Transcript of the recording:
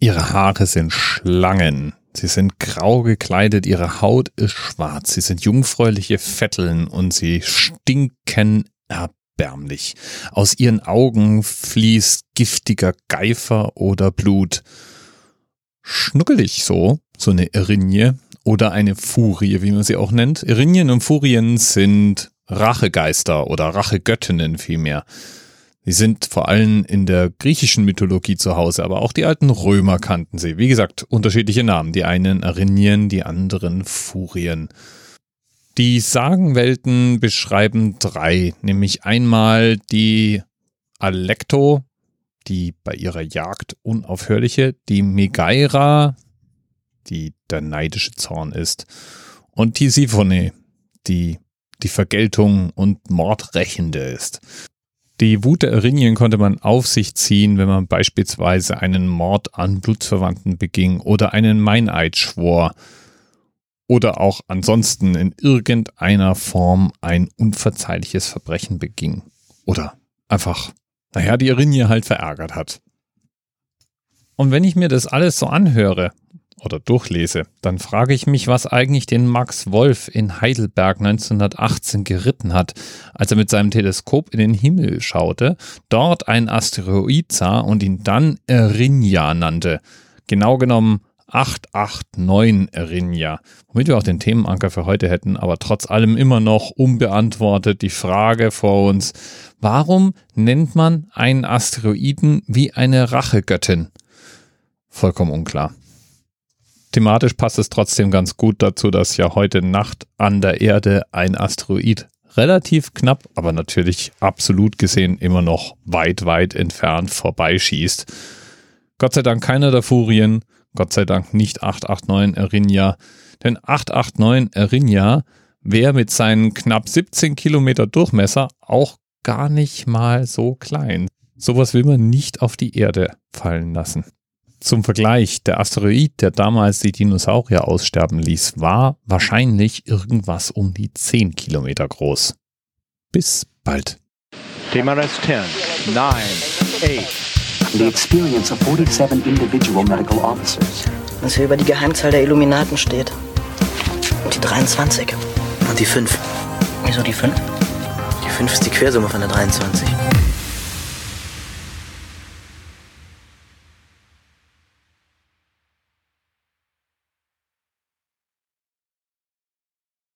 Ihre Haare sind Schlangen. Sie sind grau gekleidet, ihre Haut ist schwarz. Sie sind jungfräuliche Vetteln und sie stinken erbärmlich. Aus ihren Augen fließt giftiger Geifer oder Blut. Schnuckelig so, so eine Erinje oder eine Furie, wie man sie auch nennt. Erinien und Furien sind Rachegeister oder Rachegöttinnen vielmehr. Sie sind vor allem in der griechischen Mythologie zu Hause, aber auch die alten Römer kannten sie. Wie gesagt, unterschiedliche Namen. Die einen Erinien, die anderen Furien. Die Sagenwelten beschreiben drei, nämlich einmal die Alecto, die bei ihrer Jagd unaufhörliche, die Megaira, die der neidische Zorn ist, und Tisiphone, die die Vergeltung und Mordrächende ist. Die Wut der Erinien konnte man auf sich ziehen, wenn man beispielsweise einen Mord an Blutsverwandten beging oder einen Meineid schwor oder auch ansonsten in irgendeiner Form ein unverzeihliches Verbrechen beging oder einfach, naja, die Erinie halt verärgert hat. Und wenn ich mir das alles so anhöre oder durchlese, dann frage ich mich, was eigentlich den Max Wolf in Heidelberg 1918 geritten hat, als er mit seinem Teleskop in den Himmel schaute, dort einen Asteroid sah und ihn dann Erinia nannte. Genau genommen 889 Erinia, womit wir auch den Themenanker für heute hätten, aber trotz allem immer noch unbeantwortet die Frage vor uns, warum nennt man einen Asteroiden wie eine Rachegöttin? Vollkommen unklar. Thematisch passt es trotzdem ganz gut dazu, dass ja heute Nacht an der Erde ein Asteroid relativ knapp, aber natürlich absolut gesehen immer noch weit, weit entfernt vorbeischießt. Gott sei Dank keiner der Furien, Gott sei Dank nicht 889 Erinia, denn 889 Erinia wäre mit seinen knapp 17 Kilometer Durchmesser auch gar nicht mal so klein. Sowas will man nicht auf die Erde fallen lassen. Zum Vergleich, der Asteroid, der damals die Dinosaurier aussterben ließ, war wahrscheinlich irgendwas um die 10 Kilometer groß. Bis bald. TMRS 10, 9, 8. The experience of 47 individual medical officers. Was hier über die Geheimzahl der Illuminaten steht. Und die 23. Und die 5. Wieso die 5? Die 5 ist die Quersumme von der 23.